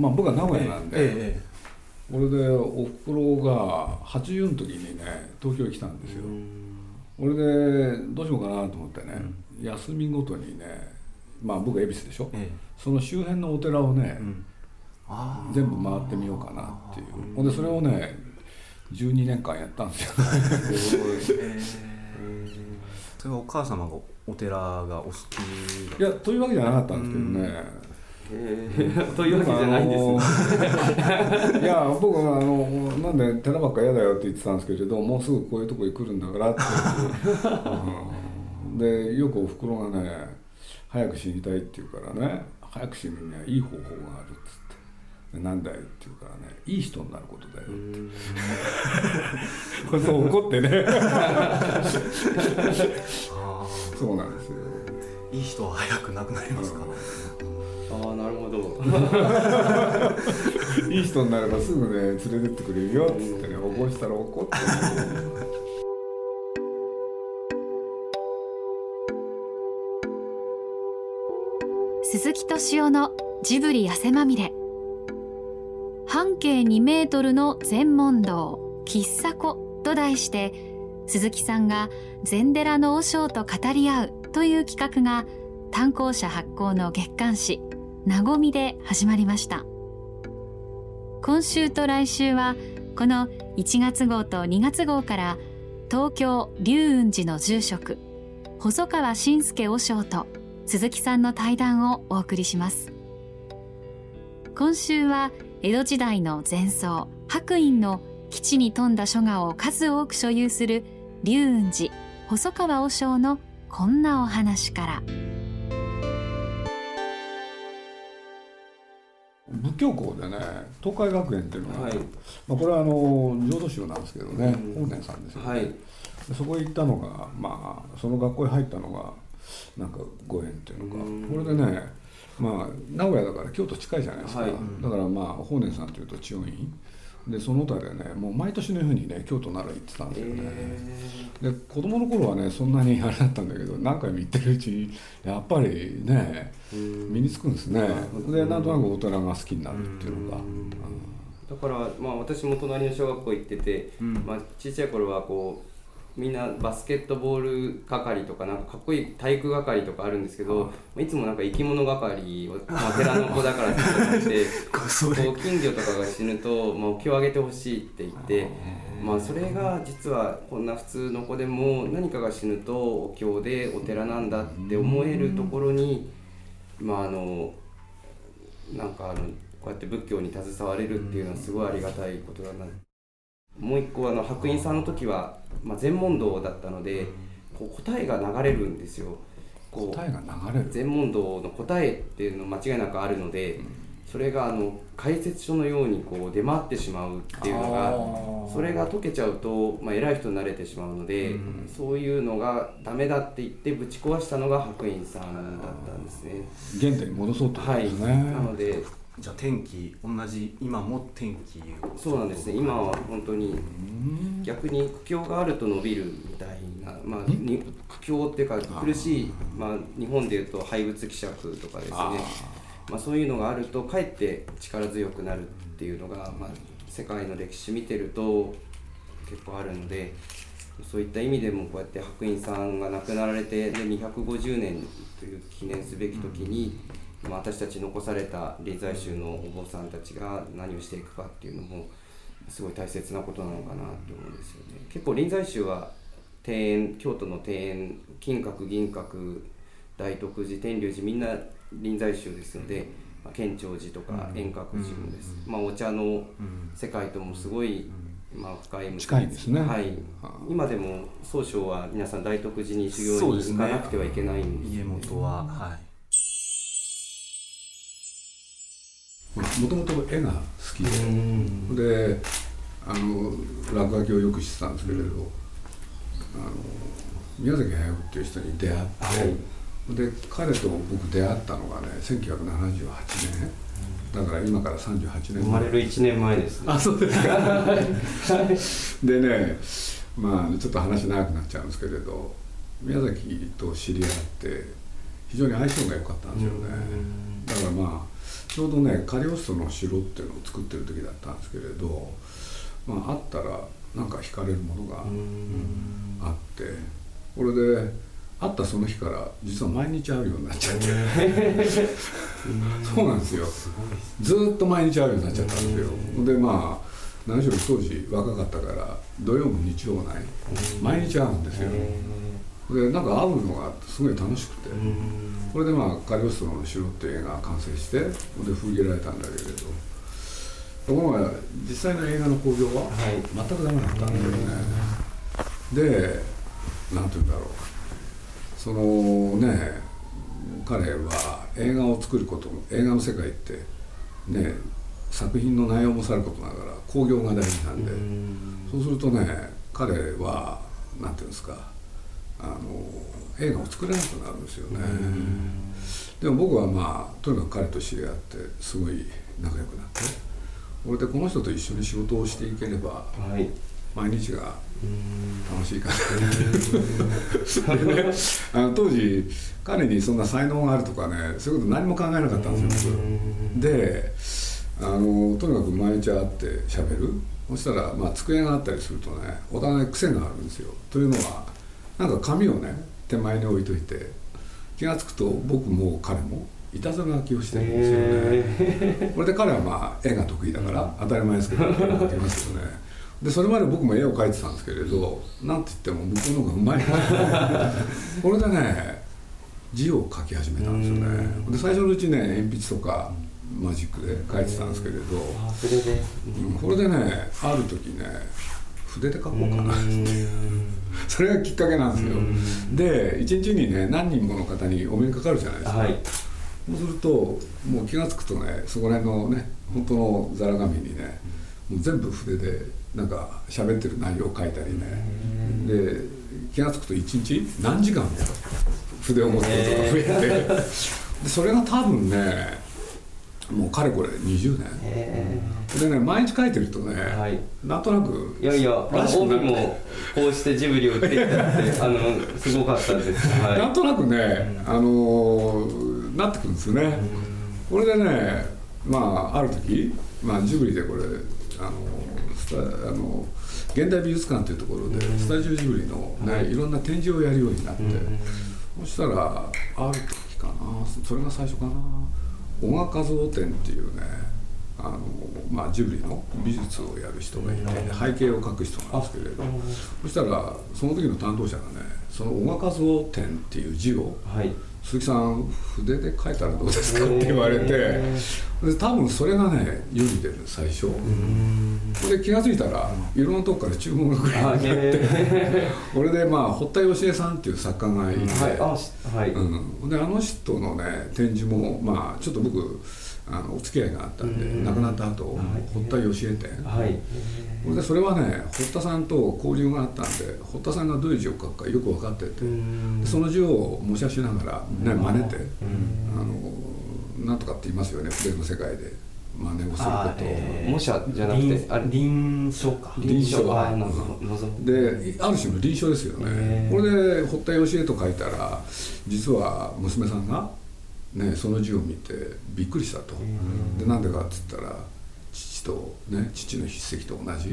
まあ僕は名古屋なんで、ええこれでおふくろが80の時にね東京に来たんですよ、これでどうしようかなと思ってね、休みごとにねまあ僕は恵比寿でしょ、ええ。その周辺のお寺をね、うんあ全部回ってみようかなっていう。ほんでそれをね12年間やったんですよ。それはお母様がお寺がお好きいやというわけじゃなかったんですけどね、えー というわけじゃないんですねいや僕はあのなんで寺ばっか嫌だよって言ってたんですけどもうすぐこういうとこに来るんだからって、うん。でよくおふくろがね早く死にたいって言うからね早く死ぬにはいい方法があるっつって。でなんだよって言うからねいい人になることだよって。そう怒ってね。あそうなんですよ。ーいい人は早く亡くなりますか、ああなるほど。いい人になればすぐね連れてってくれるよっつってね起こしたら怒ってね。鈴木敏夫のジブリ汗まみれ。半径2メートルの禅問答喫茶子と題して鈴木さんが禅寺の和尚と語り合うという企画が単行者発行の月刊誌「なごみ」で始まりました。今週と来週はこの1月号と2月号から東京龍雲寺の住職細川信介和尚と鈴木さんの対談をお送りします。今週は江戸時代の前奏白隠の基地に富んだ書画を数多く所有する龍雲寺細川和尚のこんなお話から。仏教校でね東海学園っていうのが、はい。まあ、これはあの浄土宗なんですけどねうん。法然さんですよね、はい。でそこへ行ったのがまあその学校へ入ったのがなんかご縁っていうのか。うん。これでねまあ名古屋だから京都近いじゃないですか、はい。だからまあ法然さんというと千代院でその他でねもう毎年のようにね京都奈良行ってたんですよね、で子供の頃はねそんなにあれだったんだけど何回も行ってるうちにやっぱりね身につくんですね。でなんとなくお寺が好きになるっていうのが、だから、まあ、私も隣の小学校行ってて、うん。まあ、小さい頃はこうみんなバスケットボール係とかなんかかっこいい体育係とかあるんですけど、まあい。つもなんか生き物係を、まあ、寺の子だからって言って こう金魚とかが死ぬと、まあ、お経をあげてほしいって言ってまあ、それが実はこんな普通の子でも何かが死ぬとお経でお寺なんだって思えるところに、まああのなんかあのこうやって仏教に携われるっていうのはすごいありがたいことだな。もう一個あの白隠さんの時は、まあ、禅問答だったのでこう答えが流れるんですよ。こう答えが流れる。全問答の答えっていうの間違いなくあるので、それがあの解説書のようにこう出回ってしまうっていうのがそれが解けちゃうと、まあ、偉い人になれてしまうので、そういうのがダメだって言ってぶち壊したのが白隠さんだったんですね。原点に戻そうとはい、ですね、なのでじゃあ天気同じ今も天気をそうなんですね。今は本当に逆に苦境があると伸びるみたいな、まあ、に苦境っていうか苦しい、まあ、日本でいうと廃物希釈とかですね。まあ、そういうのがあるとかえって力強くなるっていうのが、まあ、世界の歴史見てると結構あるのでそういった意味でもこうやって白隠さんが亡くなられてで250年という記念すべき時に、まあ、私たち残された臨済宗のお坊さんたちが何をしていくかっていうのもすごい大切なことなのかなと思うんですよね。結構臨済宗は庭園京都の庭園金閣銀閣大徳寺天龍寺みんな臨済宗ですので、まあ、建長寺とか円覚寺もです、まあ、お茶の世界ともすごい、まあ、深い近いですね。はい。はあ、今でも総称は皆さん大徳寺に修行に行かなくてはいけないんです家元ははいもともと絵が好きでであの落書きをよくしてたんですけれど、あの宮崎駿っていう人に出会って、で彼と僕出会ったのがね1978年。だから今から38年生まれる1年前ですね。あそうですか。でねまあちょっと話長くなっちゃうんですけれど宮崎と知り合って非常に相性が良かったんですよね。だからまあちょうどねカリオストの城っていうのを作ってる時だったんですけれど、まあ、あったらなんか惹かれるものがあってこれで会ったその日から実は毎日会うようになっちゃって。そうなんですよ。ずーっと毎日会うようになっちゃったんですよ。でまあ何しろ当時若かったから土曜も日曜もない。毎日会うんですよ。でなんか会うのがすごい楽しくてこれでまあ「カリオストロの城」っていう映画が完成してで封切られたんだけれど。ところが実際の映画の興行は？全くダメだったんだよね、でなんて言うんだろう。そのね彼は映画を作ること映画の世界ってね作品の内容もさることながら興行が大事なんで。そうするとね彼はなんていうんですかあの映画を作れなくなるんですよね。でも僕はまあとにかく彼と知り合ってすごい仲良くなって俺でこの人と一緒に仕事をしていければ、はい。毎日が楽しいかな。でね あの当時彼にそんな才能があるとかねそういうこと何も考えなかったんですよ僕。であのとにかく毎日会ってしゃべる。そしたら、まあ、机があったりするとねお互い癖があるんですよ。というのはなんか紙をね手前に置いといて気が付くと僕も彼もいたずら書きをしてるんですよね。これで彼はまあ絵が得意だから当たり前ですけど描きますよね。でそれまで僕も絵を描いてたんですけれどなんて言っても向こうの方がうまい。これでね字を書き始めたんですよね。で最初のうちね鉛筆とかマジックで描いてたんですけれど。これでねある時ね筆で描こうかな。それがきっかけなんですよで一日にね何人もの方にお目にかかるじゃないですか、はい、そうするともう気が付くとねそこら辺のね本当のざら紙にねもう全部筆でなんか喋ってる内容を書いたりね。で気が付くと一日何時間も筆を持つことが増えて。でそれが多分ねもうかれこれ20年でね毎日書いてるとね、はい、なんとなくいやいや帯もこうしてジブリを売ってきたってあのすごかったです、はい、なんとなくね、あのなってくるんですよね、これでねまあある時、まあ、ジブリでこれあのあの現代美術館というところでスタジオジブリのね、はい、いろんな展示をやるようになって、そしたらある時かなそれが最初かな小賀和夫展っていうねあのまあ、ジブリの美術をやる人がいて、背景を描く人なんですけれど。そしたらその時の担当者がねその小賀和夫展っていう字を、はい。鈴木さん筆で書いたらどうですか?」って言われてで多分それがね世に出る最初。で気が付いたらいろんなとこから注文が来るようになって これでまあ堀田芳恵さんっていう作家がいて、はい。うん、であの人のね展示もまあちょっと僕あのお付き合いがあったんで亡くなった後、堀田芳恵展、はい、でそれはね堀田さんと交流があったんで堀田さんがどういう字を書くかよく分かっててその字を模写しながら、ね、真似てあのなんとかって言いますよね。筆の世界で。真似をすることえー、模写じゃなくてあ臨床か。臨床はで。ある種の臨床ですよね、これで堀田芳恵と書いたら実は娘さんがね、その字を見てびっくりしたと、でなんでかっつったら父とね父の筆跡と同じ。っ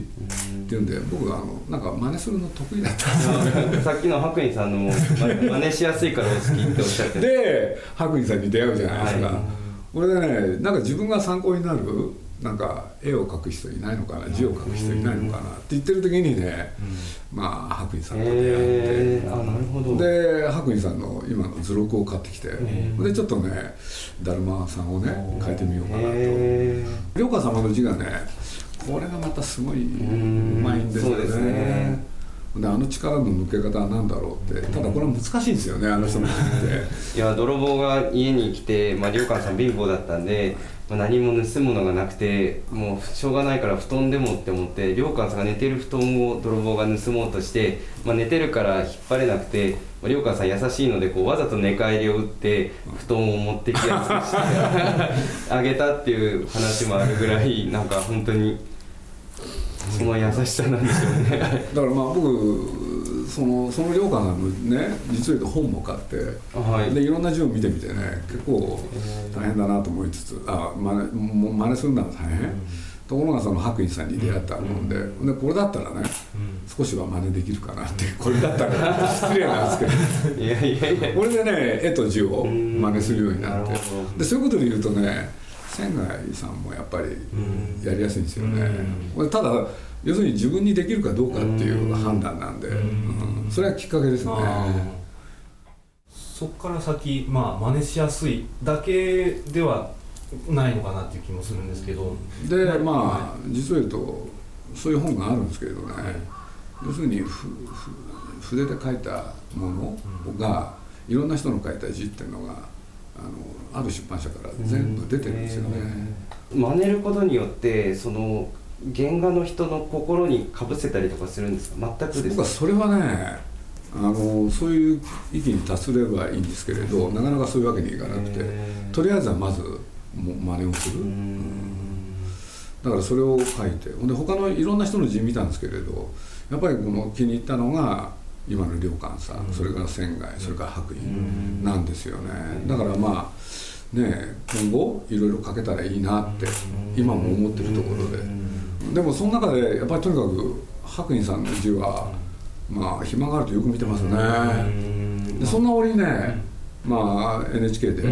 ていうんで僕はあのなんか真似するの得意だった。ん。ですよさっきの白衣さんのも真似しやすいからお好きっておっしゃってで白衣さんに出会うじゃないですか、はい、これでねなんか自分が参考になるなんか絵を描く人いないのかな字を書く人いないのかなって言ってる時にね、まあ白衣さんと出会って、えー、あなるほど。で白衣さんの今の図録を買ってきて、えー、でちょっとねだるまさんをね描いてみようかなと、えー、良様の字がねこれがまたすごいうまいんですよね。であの力の抜け方は何だろうってただこれは難しいんですよねあの人の字って。いや泥棒が家に来て、まあ、良寛さん貧乏だったんでまあ、何も盗むのがなくてもうしょうがないから布団でもって思って良寛さんが寝てる布団を泥棒が盗もうとして、まあ、寝てるから引っ張れなくて良寛さん優しいのでこうわざと寝返りを打って布団を持ってきやすくしてあげたっていう話もあるぐらいなんか本当にその優しさなんですよね。だからまあ僕そのその良寛さんのね実を言うと本も買って、はい。でいろんな字を見てみてね結構大変だなと思いつつあ真似もう真似するのは大変、ところがその白衣さんに出会ったもんで,、でこれだったらね、少しは真似できるかなってこれだったら失礼なんですけど。いやいやいや。これでね絵と字を真似するようになって。でそういうことで言うとね仙外さんもやっぱりやりやすいんですよね、これただ要するに自分にできるかどうかっていう判断なんで、うん。それはきっかけですね。あそこから先まあ真似しやすいだけではないのかなっていう気もするんですけど。でまあ実を言うとそういう本があるんですけれどね、要するにふふ筆で書いたものが、いろんな人の書いた字っていうのがあのある出版社から全部出てるんですよね、真似ることによってその原画の人の心にかぶせたりとかするんですか？全くですか？僕はそれはねあのそういう域に達すればいいんですけれどなかなかそういうわけにいかなくてとりあえずはまず真似をする。だからそれを書いてほんで他のいろんな人の字見たんですけれどやっぱりこの気に入ったのが今の良寛さん、それから仙外それから白衣なんですよね。だからまあね今後いろいろ書けたらいいなって今も思ってるところででもその中でやっぱりとにかく白衣さんの字はまあ暇があるとよく見てますね。でそんな折にねまあ NHK で、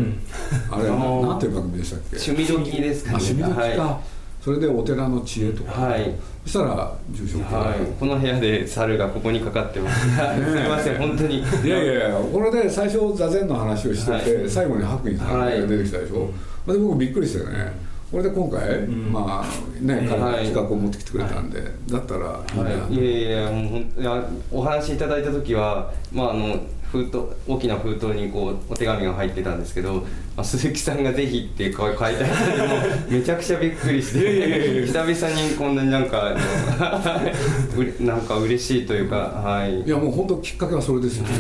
あれ あのなんていう番組でしたっけ？趣味時ですかね。あ趣味時か、はそれでお寺の知恵とか、はい。そしたら住職が、はい、この部屋で猿がここにかかってます。すみません、本当に。いやいやいやこれで最初座禅の話をしてて、はい。最後に白衣さんが出てきたでしょ、で僕びっくりしてねこれで今回、まあね彼が企画を持ってきてくれたんで、だったらいいな、はい、いやいや、もうほんいやお話いただいた時は、まああの封筒大きな封筒にこうお手紙が入ってたんですけど、まあ、鈴木さんがぜひって書い。てあったんで、もうめちゃくちゃびっくりして、久々にこんなになんか なんか嬉しいというか、はい。いやもう本当きっかけはそれですよね、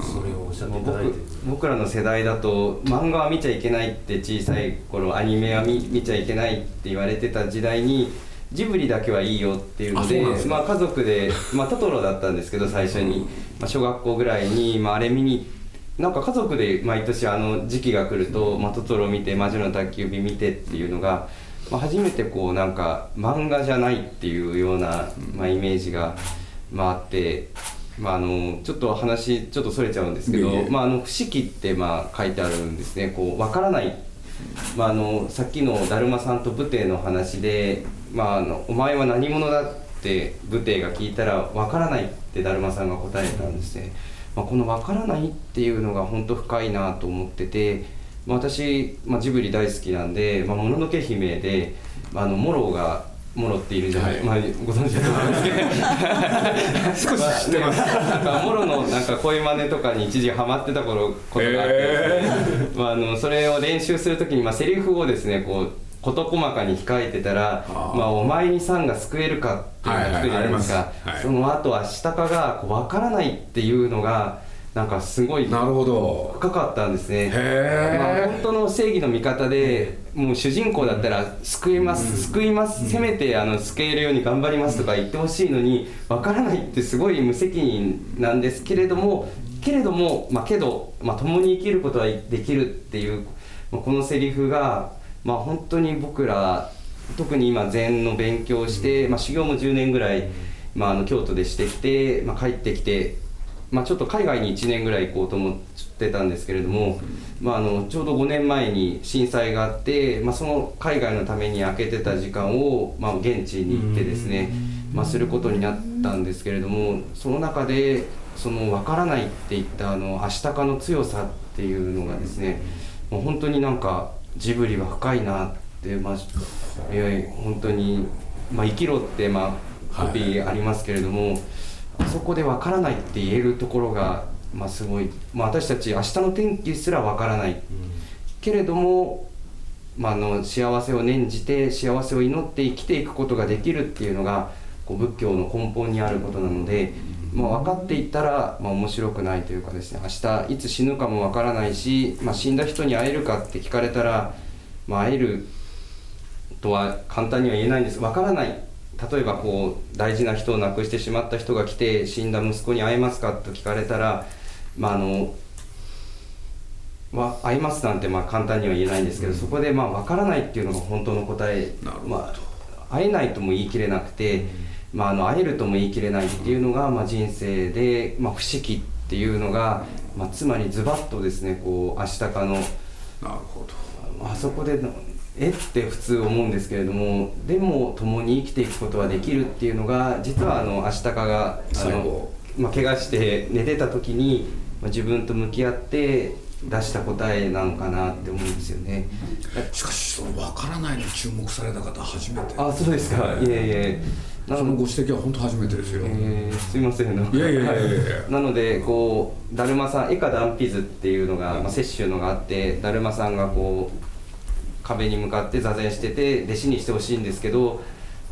それをおっしゃっていただいて。僕僕らの世代だと漫画は見ちゃいけないって小さい頃アニメは見見ちゃいけないって言われてた時代にジブリだけはいいよっていうのであそうなんですか？まあ、家族で、まあ、トトロだったんですけど最初に、まあ、小学校ぐらいに、まあ、あれ見になんか家族で毎年あの時期が来ると、まあ、トトロ見て魔女の宅急便見てっていうのが、まあ、初めてこうなんか漫画じゃないっていうような、まあ、イメージが、まあ、あって。まあ、あのちょっと話ちょっとそれちゃうんですけどまあ、あの不思議ってまあ書いてあるんですね。こう分からない、まあ、あのさっきのだるまさんと武帝の話で、まあ、あのお前は何者だって武帝が聞いたら分からないってだるまさんが答えたんですね、まあ、この分からないっていうのが本当深いなと思ってて、まあ、私、まあ、ジブリ大好きなんで「まあ、もののけ姫で」まあ、あのモロがモロっているじゃない、はい。まあ、ご存知だと思うんですけど。少し知ってます、なんかモロのなんか声真似とかに一時ハマってた頃ことがあって。ですね、まあ、あのそれを練習するときに、まあ、セリフをですねこう事細かに控えてたら「あー。まあ、お前にさんが救えるか」っていうのが聞くじゃないですか、はいはいはい。その後アシタカがこう分からないっていうのがなんかすごいなるほど。深かったんですね。まあ、本当の正義の味方でもう主人公だったら救います、救います、せめてあの救えるように頑張りますとか言ってほしいのに分からないってすごい無責任なんですけれどもけれども、まあ、けど、まあ、共に生きることはできるっていう、まあ、このセリフが、まあ、本当に僕ら特に今禅の勉強をして、まあ、修行も10年ぐらい、まあ、あの京都でしてきて、まあ、帰ってきてまあ、ちょっと海外に1年ぐらい行こうと思ってたんですけれども、まあ、あのちょうど5年前に震災があって、まあ、その海外のために空けてた時間を、まあ、現地に行ってですね、まあ、することになったんですけれどもその中でその分からないっていったあの明日かの強さっていうのがですねもう本当になんかジブリは深いなって、まあ、いやいや本当に、まあ、生きろって、まあ、コピーありますけれども。そこで分からないって言えるところが、まあ、すごい、まあ、私たち明日の天気すら分からない、けれども、まあ、あの幸せを念じて幸せを祈って生きていくことができるっていうのがこう仏教の根本にあることなので、まあ、分かっていったら、まあ、面白くないというかですね。明日いつ死ぬかも分からないし、まあ、死んだ人に会えるかって聞かれたら、まあ、会えるとは簡単には言えないんです。分からない。例えばこう大事な人を亡くしてしまった人が来て死んだ息子に会えますかと聞かれたらまああのは会いますなんてまあ簡単には言えないんですけど、そこでまあ分からないっていうのが本当の答えなるほど。まあ、会えないとも言い切れなくて、まあ、あの会えるとも言い切れないっていうのが、まあ、人生で、まあ、不思議っていうのが、まあ、つまりズバッとですねこう明日かのなるほど。あそこでのえ？って普通思うんですけれどもでも共に生きていくことはできるっていうのが実はあの明日かがあのまあ、怪我して寝てた時に、まあ、自分と向き合って出した答えなのかなって思うんですよね。しかしその分からないに注目された方初めて。あそうですか。い。えいえ。なのそのご指摘は本当初めてですよ、えーすいません。いやいやいやいや。なのでこうだるまさん絵か断筆図っていうのが、まあ、摂取のがあってだるまさんがこう壁に向かって座禅してて弟子にしてほしいんですけど、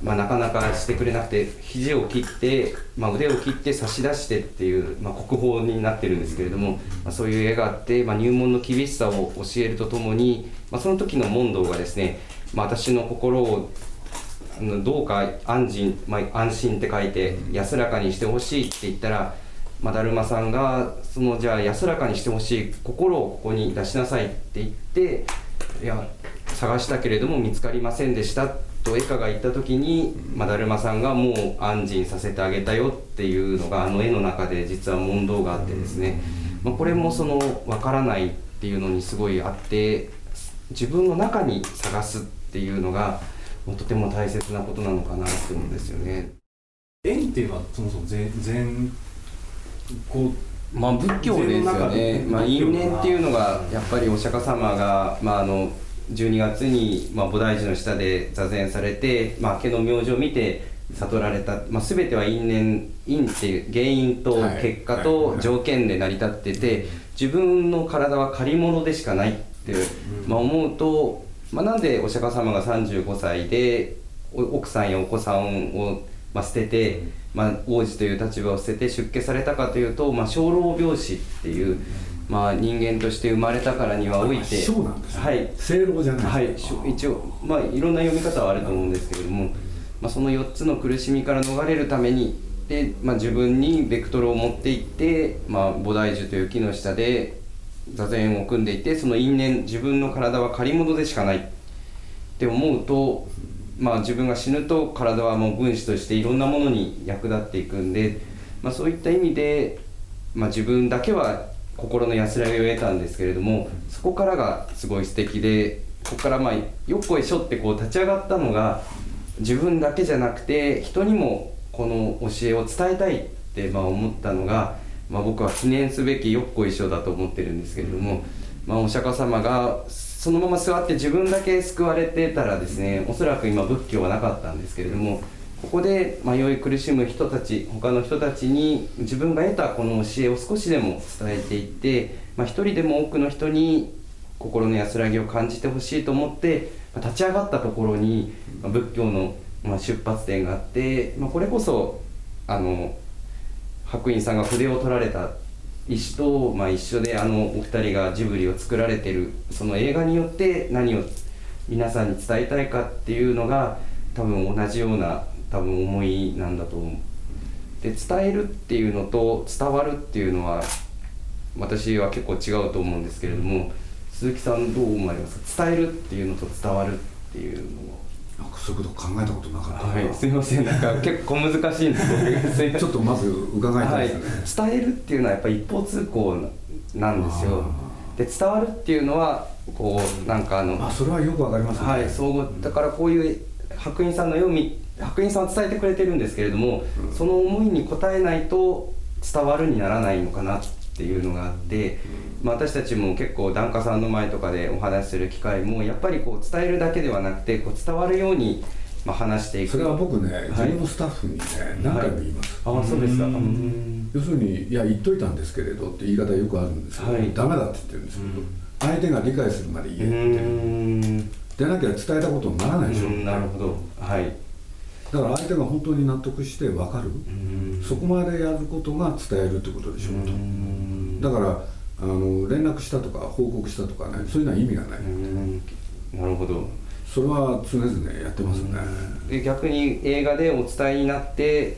まあ、なかなかしてくれなくて肘を切って、まあ、腕を切って差し出してっていう、まあ、国宝になってるんですけれども、まあ、そういう絵があって、まあ、入門の厳しさを教えるとともに、まあ、その時の問答がですね、まあ、私の心をどうか安心、まあ、安心って書いて安らかにしてほしいって言ったら、まあ、だるまさんがそのじゃあ安らかにしてほしい心をここに出しなさいって言っていや探したけれども見つかりませんでしたと絵家が言った時に、まあ、だるまさんがもう安心させてあげたよっていうのがあの絵の中で実は問答があってですね、まあ、これもその分からないっていうのにすごいあって自分の中に探すっていうのがもうとても大切なことなのかなって思うんですよね。縁っていうのはそもそも全全こうまあ仏教ですよね。まあ因縁っていうのがやっぱりお釈迦様がまああの12月にまあ菩提寺の下で座禅されて、まあ明けの明星を見て悟られた。まあすべては因縁因っていう原因とはい。結果はい。と条件で成り立ってて、自分の体は借り物でしかないってまあ思うと、まあなんでお釈迦様が35歳でお奥さんやお子さんをまあ捨てて、まあ、王子という立場を捨てて出家されたかというと、まあ、生老病死っていう、まあ、人間として生まれたからにはおいてそうなんですね。はい。正論じゃないはい、一応、まあ、いろんな読み方はあると思うんですけれども、まあ、その4つの苦しみから逃れるためにで、まあ、自分にベクトルを持っていって、まあ、菩提樹という木の下で座禅を組んでいてその因縁自分の体は借り物でしかないって思うと、まあ、自分が死ぬと体はもう分子としていろんなものに役立っていくんで、まあ、そういった意味で、まあ、自分だけは心の安らぎを得たんですけれどもそこからがすごい素敵でここからまあよっこいしょってこう立ち上がったのが自分だけじゃなくて人にもこの教えを伝えたいってまあ思ったのが、まあ、僕は記念すべきよっこいしょだと思ってるんですけれども、まあ、お釈迦様がそのまま座って自分だけ救われてたらですねおそらく今仏教はなかったんですけれどもここで迷い苦しむ人たち他の人たちに自分が得たこの教えを少しでも伝えていって、まあ、一人でも多くの人に心の安らぎを感じてほしいと思って、まあ立ち上がったところに、まあ仏教の、出発点があって、まあ、これこそあの白隠さんが筆を取られた石と、まあ、一緒であのお二人がジブリを作られてるその映画によって何を皆さんに伝えたいかっていうのが多分同じような多分思いなんだと思う。で伝えるっていうのと伝わるっていうのは私は結構違うと思うんですけれども鈴木さんどう思われますか？伝えるっていうのと伝わるっていうのなんかそういうこと考えたことなかったは、い、すいません。なんか結構難しいんです僕すいません。ちょっとまず伺いたいですね、はい、伝えるっていうのはやっぱり一方通行なんですよ。で伝わるっていうのはこうなんかあのあそれはよくわかりますね。はい相互だからこういう白隠さんの読み白隠さんは伝えてくれてるんですけれども、その思いに応えないと伝わるにならないのかなっていうのがあって、まあ、私たちも結構檀家さんの前とかでお話しする機会もやっぱりこう伝えるだけではなくてこう伝わるようにまあ話していく。それは僕ね、い。自分のスタッフにね何回も言います、ああそうですか。要するに「いや言っといたんですけれど」って言い方よくあるんですけど、はい。ダメだって言ってるんですけど、うん。相手が理解するまでう言えってでなきゃ伝えたことにならないでしょ、うんなるほど。はい。だから相手が本当に納得して分かる、うん。そこまでやることが伝えるってことでしょうと、うんだからあの連絡したとか報告したとかねそういうのは意味がない、うん。なるほど。それは常々やってますね、で逆に映画でお伝えになって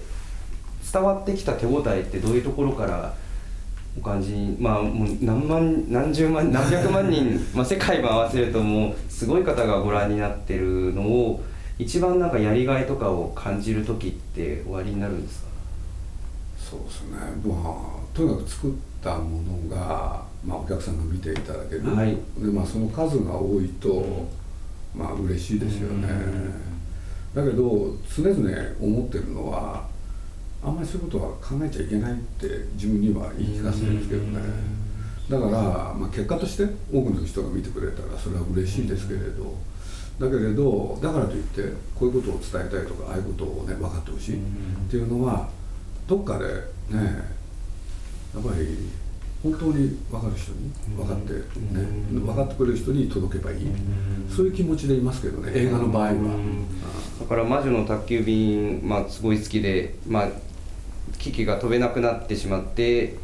伝わってきた手応えってどういうところからお感じにまあもう何万何十万何百万人、まあ、世界も合わせるともうすごい方がご覧になってるのを一番なんかやりがいとかを感じる時って終わりになるんですか？そうですね。まあとにかく作ったものが、まあ、お客さんが見ていただける、はい。でまあ、その数が多いと、まあ嬉しいですよね、だけど常々思ってるのはあんまりそういうことは考えちゃいけないって自分には言い聞かせてるんですけどね。だから、まあ、結果として多くの人が見てくれたらそれは嬉しいですけれど。だけれどだからといってこういうことを伝えたいとかああいうことをね分かってほしいっていうのはどっかでねやっぱり本当に分かる人に分かって、ね、分かってくれる人に届けばいい。そういう気持ちでいますけどね映画の場合は。だから魔女の宅急便、まあ、すごい好きで、まあ、機器が飛べなくなってしまって、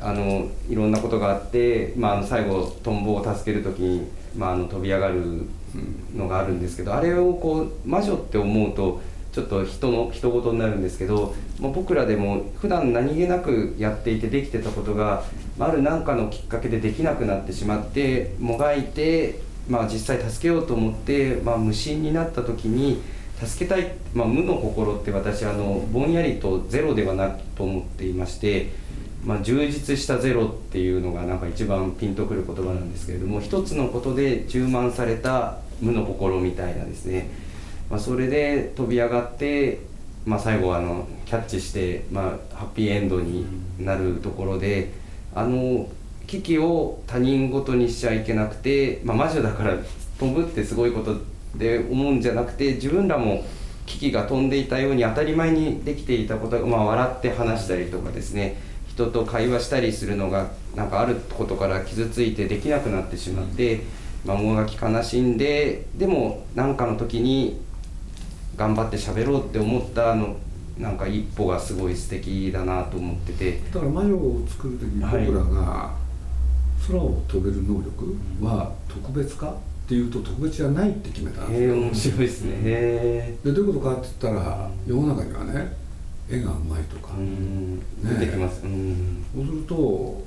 あのいろんなことがあって、まあ、あの最後トンボを助ける時に、まあ、あの飛び上がるのがあるんですけどあれをこう魔女って思うとちょっと人の人事になるんですけど、まあ、僕らでも普段何気なくやっていてできてたことがある何かのきっかけでできなくなってしまってもがいて、まあ、実際助けようと思って、まあ、無心になった時に助けたい、まあ、無の心って私あのぼんやりとゼロではないと思っていまして、まあ、充実したゼロっていうのがなんか一番ピンとくる言葉なんですけれども一つのことで充満された無の心みたいなですね、まあ、それで飛び上がって、まあ、最後はあのキャッチして、まあ、ハッピーエンドになるところであの危機を他人事にしちゃいけなくて、まあ、魔女だから飛ぶってすごいことで思うんじゃなくて自分らも危機が飛んでいたように当たり前にできていたことが、まあ、笑って話したりとかですね人と会話したりするのがなんかあることから傷ついてできなくなってしまって、まあ、もがき悲しんででも何かの時に頑張って喋ろうって思ったあのなんか一歩がすごい素敵だなと思ってて。だから魔女を作る時にはい僕らが空を飛べる能力は特別かっていうと特別じゃないって決めたんですよ、へえ面白いですね。へでどういうことかって言ったら世の中にはね絵がうまいとか、えうん。出てきます。うん。そうすると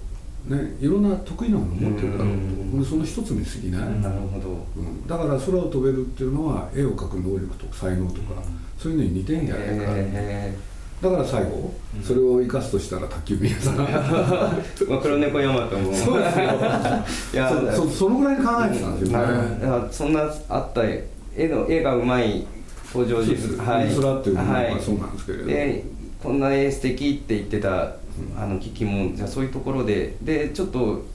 ねいろんな得意なものを持ってるだろうと、うん。でその一つに過ぎない、なるほど。うん。だから空を飛べるっていうのは絵を描く能力とか才能とか、そういうのに似てんじゃないか、へだから最後、それを生かすとしたら卓球部屋さん。黒猫ヤマトも。そうですよ。いやそそそのぐらいに考えてたんですよね、いやそんなあった絵の絵がうまい登場人物。はい、ウルトラっていうのははい。そうなんですけれど、でこんな絵素敵って言ってたあのキキもじゃあそういうところででちょっと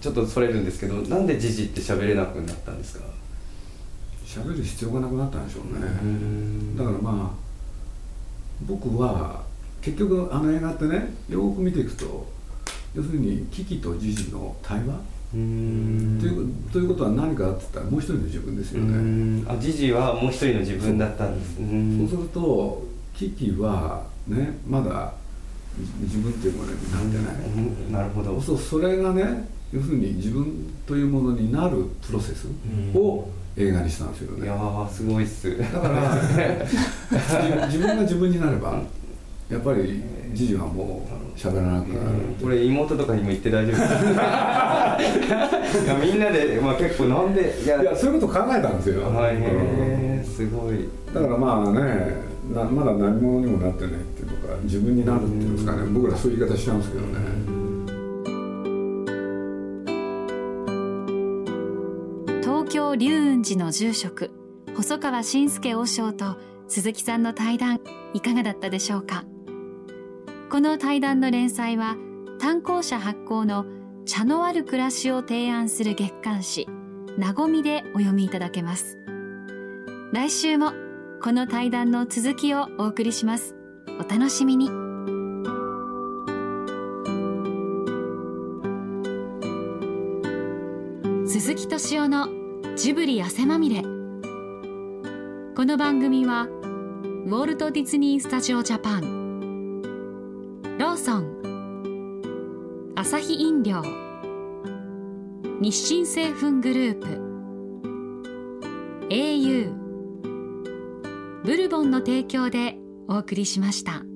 ちょっとそれるんですけどなんでジジって喋れなくなったんですか？喋る必要がなくなったんでしょうね、ん。だからまあ僕は結局あの映画ってねよく見ていくと要するにキキとジジの対話？うん。というということは何かって言ったらもう一人の自分ですようね、ん。あジジはもう一人の自分だったんです。うん。そうするとキキはねまだ自分っていうものになってない、うんなるほどそうそれがね要するに自分というものになるプロセスを映画にしたんですよね、いやーすごいっす。だから自 自分が自分になればやっぱりジジはもう喋らなくなる、これ妹とかにも言って大丈夫。で すいやみんなで、まあ、結構なんでいや。そういうこと考えたんですよ、はい。うん。すごい。だからまあねなまだ何者にもなってないって自分になるっていうんですかね。僕らそういう言い方しちゃうんですけどね、東京龍雲寺の住職細川信介和尚と鈴木さんの対談いかがだったでしょうか。この対談の連載は単行者発行の茶のある暮らしを提案する月刊誌「なごみ」でお読みいただけます。来週もこの対談の続きをお送りします。お楽しみに。鈴木敏夫のジブリ汗まみれ。この番組はウォルト・ディズニー・スタジオ・ジャパン。ローソン。アサヒ飲料。日清製粉グループ。au ブルボンの提供でお送りしました。